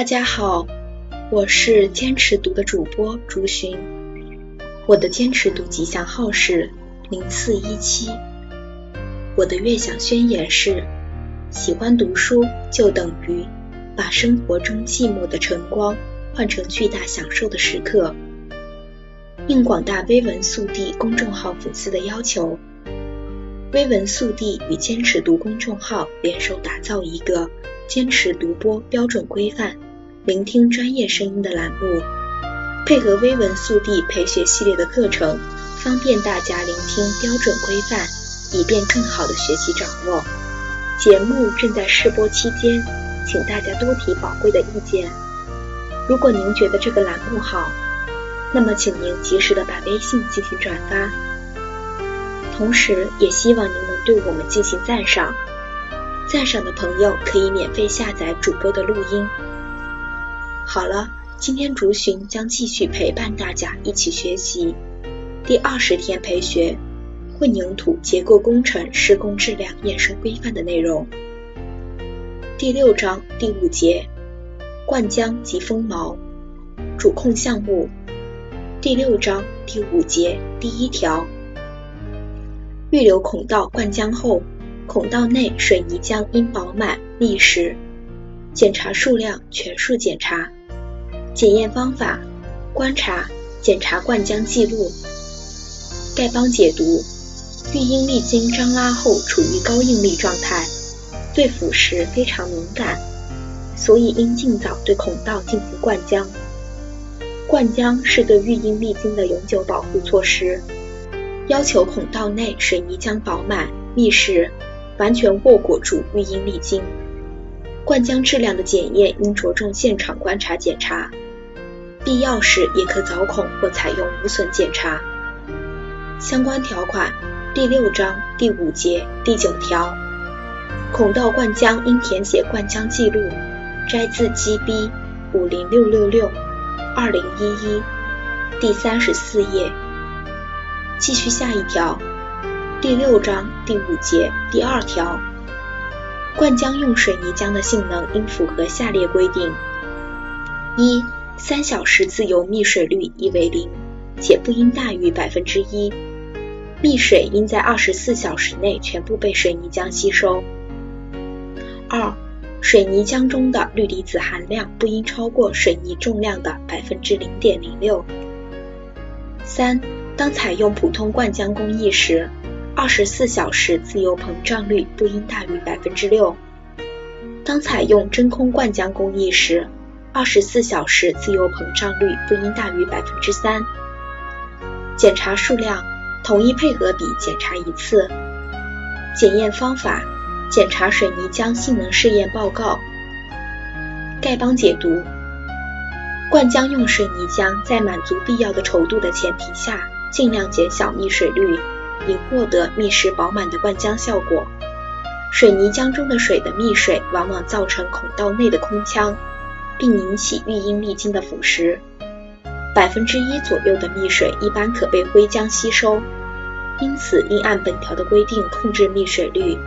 大家好，我是坚持读的主播朱寻，我的坚持读吉祥号是零四一七，我的悦享宣言是：喜欢读书就等于把生活中寂寞的晨光换成巨大享受的时刻。应广大微文速递公众号粉丝的要求，微文速递与坚持读公众号联手打造一个坚持读播标准规范、聆听专业声音的栏目，配合微文速递培学系列的课程，方便大家聆听标准规范，以便更好的学习掌握。节目正在试播期间，请大家多提宝贵的意见。如果您觉得这个栏目好，那么，请您及时的把微信进行转发，同时也希望您能对我们进行赞赏。赞赏的朋友可以免费下载主播的录音。好了，今天竹寻将继续陪伴大家一起学习第二十天培学混凝土结构工程施工质量验收规范的内容。第六章第五节灌浆及封锚主控项目。第六章第五节第一条，预留孔道灌浆后，孔道内水泥浆应饱满密实。检查数量全数检查。检验方法：观察、检查灌浆记录。丐帮解读：育婴沥晶张拉后处于高应力状态，对腐蚀非常敏感，所以应尽早对孔道进行灌浆。灌浆是对育婴沥晶的永久保护措施，要求孔道内水泥浆饱满密实，完全握裹住育婴沥晶。灌浆质量的检验应着重现场观察检查，必要时也可凿孔或采用无损检查。相关条款第六章第五节第九条，孔道灌浆应填写灌浆记录，摘自 GB 五零六六六。二零一一第三十四页，继续下一条，第六章第五节第二条，灌浆用水泥浆的性能应符合下列规定：一、三小时自由密水率宜为零，且不应大于百分之一，密水应在二十四小时内全部被水泥浆吸收。二、水泥浆中的氯离子含量不应超过水泥重量的百分之零点零六。三、当采用普通灌浆工艺时，二十四小时自由膨胀率不应大于百分之六；当采用真空灌浆工艺时，二十四小时自由膨胀率不应大于百分之三。检查数量统一配合比检查一次。检验方法。检查水泥浆性能试验报告。丐帮解读：灌浆用水泥浆在满足必要的稠度的前提下，尽量减小密水率，以获得密实饱满的灌浆效果。水泥浆中的水的密水往往造成孔道内的空腔，并引起育婴沥晶的腐蚀。百分之一左右的密水一般可被灰浆吸收，因此应按本条的规定控制密水率。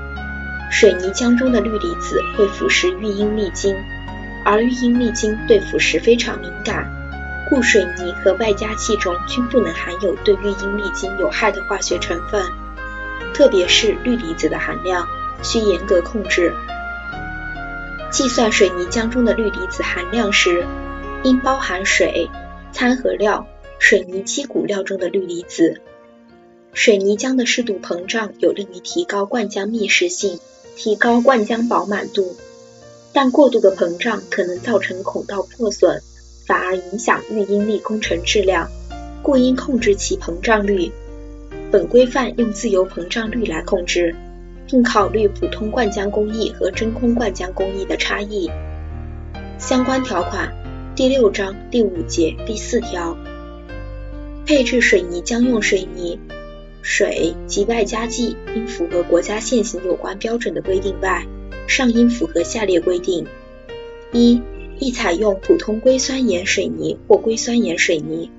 水泥浆中的氯离子会腐蚀育婴沥晶，而育婴沥晶对腐蚀非常敏感，故水泥和外加气中均不能含有对育婴沥晶有害的化学成分，特别是氯离子的含量需严格控制。计算水泥浆中的氯离子含量时，应包含水、掺合料、水泥基骨料中的氯离子。水泥浆的适度膨胀有利于提高灌浆密实性。提高灌浆饱满度，但过度的膨胀可能造成孔道破损，反而影响预应力工程质量，故应控制其膨胀率。本规范用自由膨胀率来控制，并考虑普通灌浆工艺和真空灌浆工艺的差异。相关条款第六章第五节第四条，配置水泥浆用水泥。水及外加剂应符合国家现行有关标准的规定外，尚应符合下列规定：一、宜采用普通硅酸盐水泥或硅酸盐水泥；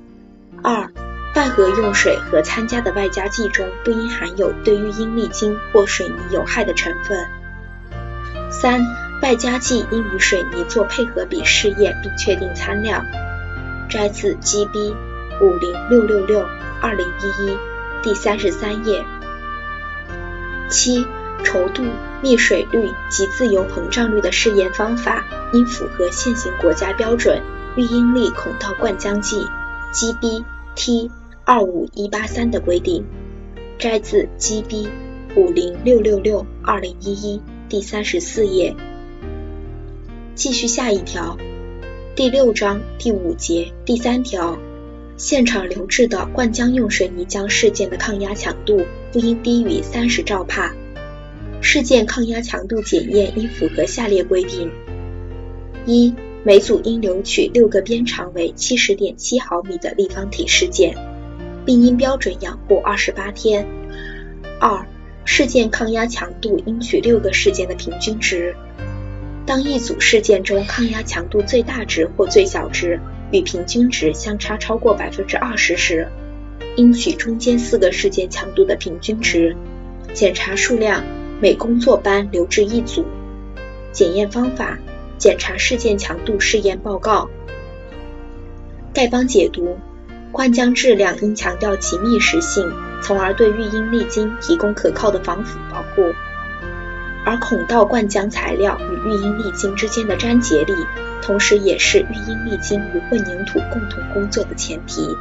二、拌合用水和参加的外加剂中不应含有对育婴沥晶或水泥有害的成分；三、外加剂应与水泥做配合比试验，并确定参量。摘自 GB 五零六六六二零一一第三十三页。七、稠度、密水率及自由膨胀率的试验方法应符合现行国家标准《育婴力孔道灌浆剂 GB T 二五一八三》的规定。摘自 GB 五零六六六二零一一第三十四页。继续下一条，第六章第五节第三条，现场留置的灌浆用水泥浆事件的抗压强度不应低于三十兆帕。事件抗压强度检验应符合下列规定：一、每组应留取六个边长为七十点七毫米的立方体事件，并应标准养护二十八天。二、事件抗压强度应取六个事件的平均值。当一组事件中抗压强度最大值或最小值与平均值相差超过百分之二十时，应取中间四个事件强度的平均值。检查数量每工作班留置一组。检验方法：检查事件强度试验报告。丐帮解读：灌浆质量应强调其密实性，从而对育婴沥晶提供可靠的防腐保护。而孔道灌浆材料与育婴沥晶之间的粘结力，同时也是育婴沥晶与混凝土共同工作的前提。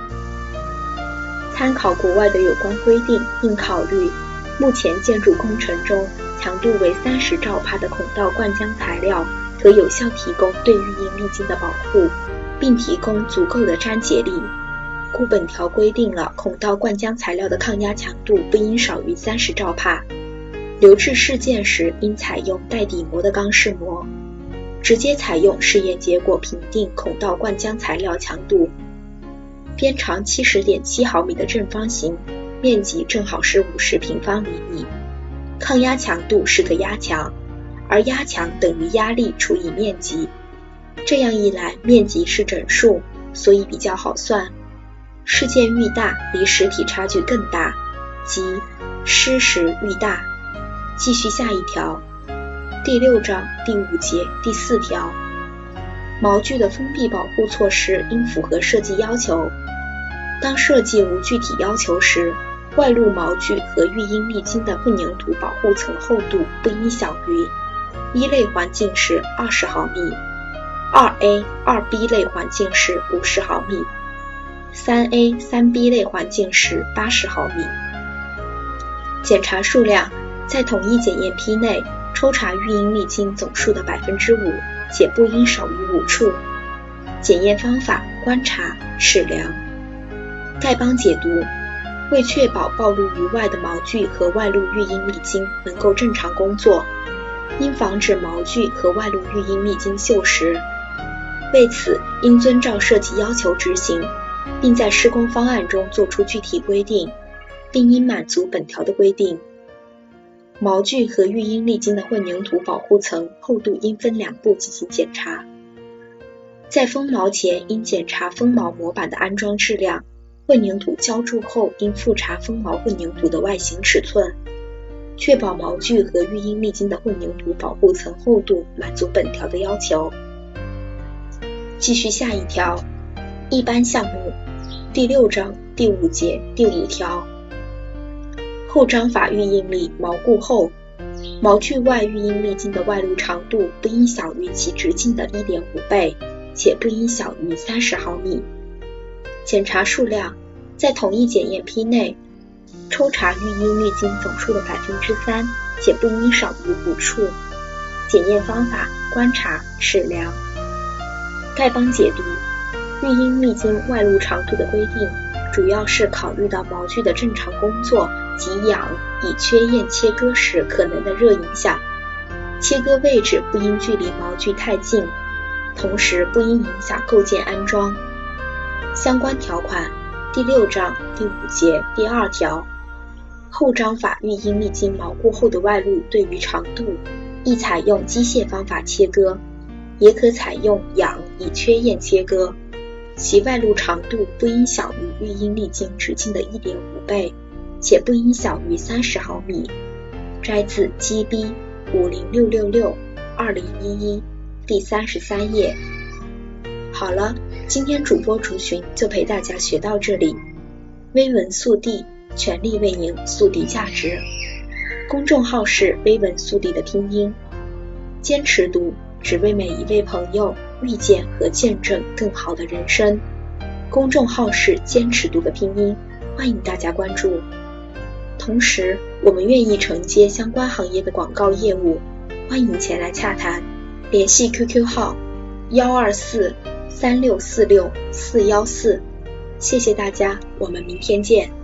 参考国外的有关规定，并考虑目前建筑工程中强度为三十兆帕的孔道灌浆材料可有效提供对育婴沥晶的保护，并提供足够的粘结力，故本条规定了孔道灌浆材料的抗压强度不应少于三十兆帕。留置试件时，应采用带底膜的钢试膜。直接采用试验结果评定孔道灌浆材料强度。边长七十点七毫米的正方形，面积正好是五十平方厘米。抗压强度是个压强，而压强等于压力除以面积。这样一来，面积是整数，所以比较好算。事件愈大，离实体差距更大，即失实愈大。继续下一条，第六章第五节第四条，毛具的封闭保护措施应符合设计要求。当设计无具体要求时，外露毛具和育婴沥晶的混凝土保护层厚度不应小于一类环境时二十毫米，二 A、二 B 类环境时五十毫米，三 A、三 B 类环境时八十毫米。检查数量。在统一检验批内抽查育婴沥晶总数的百分之五，且不应少于五处。检验方法：观察、试量。丐帮解读：为确保暴露于外的毛具和外露育婴沥晶能够正常工作，应防止毛具和外露育婴沥晶锈蚀。为此，应遵照设计要求执行，并在施工方案中作出具体规定，并应满足本条的规定。毛具和育婴沥晶的混凝土保护层厚度应分两步进行检查。在封毛前，应检查封毛模板的安装质量；混凝土浇筑后，应复查封毛混凝土的外形尺寸，确保毛具和育婴沥晶的混凝土保护层厚度满足本条的要求。继续下一条，一般项目第六章第五节第五条。后章法预应力锚固后，锚具外育婴沥晶的外露长度不应小于其直径的一点五倍，且不应小于三十毫米。检查数量在同一检验批内抽查育婴沥晶总数的百分之三，且不应少于五处。检验方法：观察、试量。丐帮解读育婴沥晶外露长度的规定，主要是考虑到毛具的正常工作。及氧乙炔焰切割时可能的热影响，切割位置不应距离毛具太近，同时不应影响构件安装。相关条款：第六章第五节第二条，后章法育婴沥晶毛固后的外露对于长度，宜采用机械方法切割，也可采用氧乙炔焰切割，其外露长度不应小于育婴力径直径的一点五倍。且不应小于三十毫米。摘自 GB 五零六六六二零一一第三十三页。好了，今天主播竹寻就陪大家学到这里。微文速递，全力为您速递价值。公众号是微文速递的拼音。坚持读，只为每一位朋友遇见和见证更好的人生。公众号是坚持读的拼音，欢迎大家关注。同时，我们愿意承接相关行业的广告业务，欢迎前来洽谈。联系 QQ 号：幺二四三六四六四幺四。谢谢大家，我们明天见。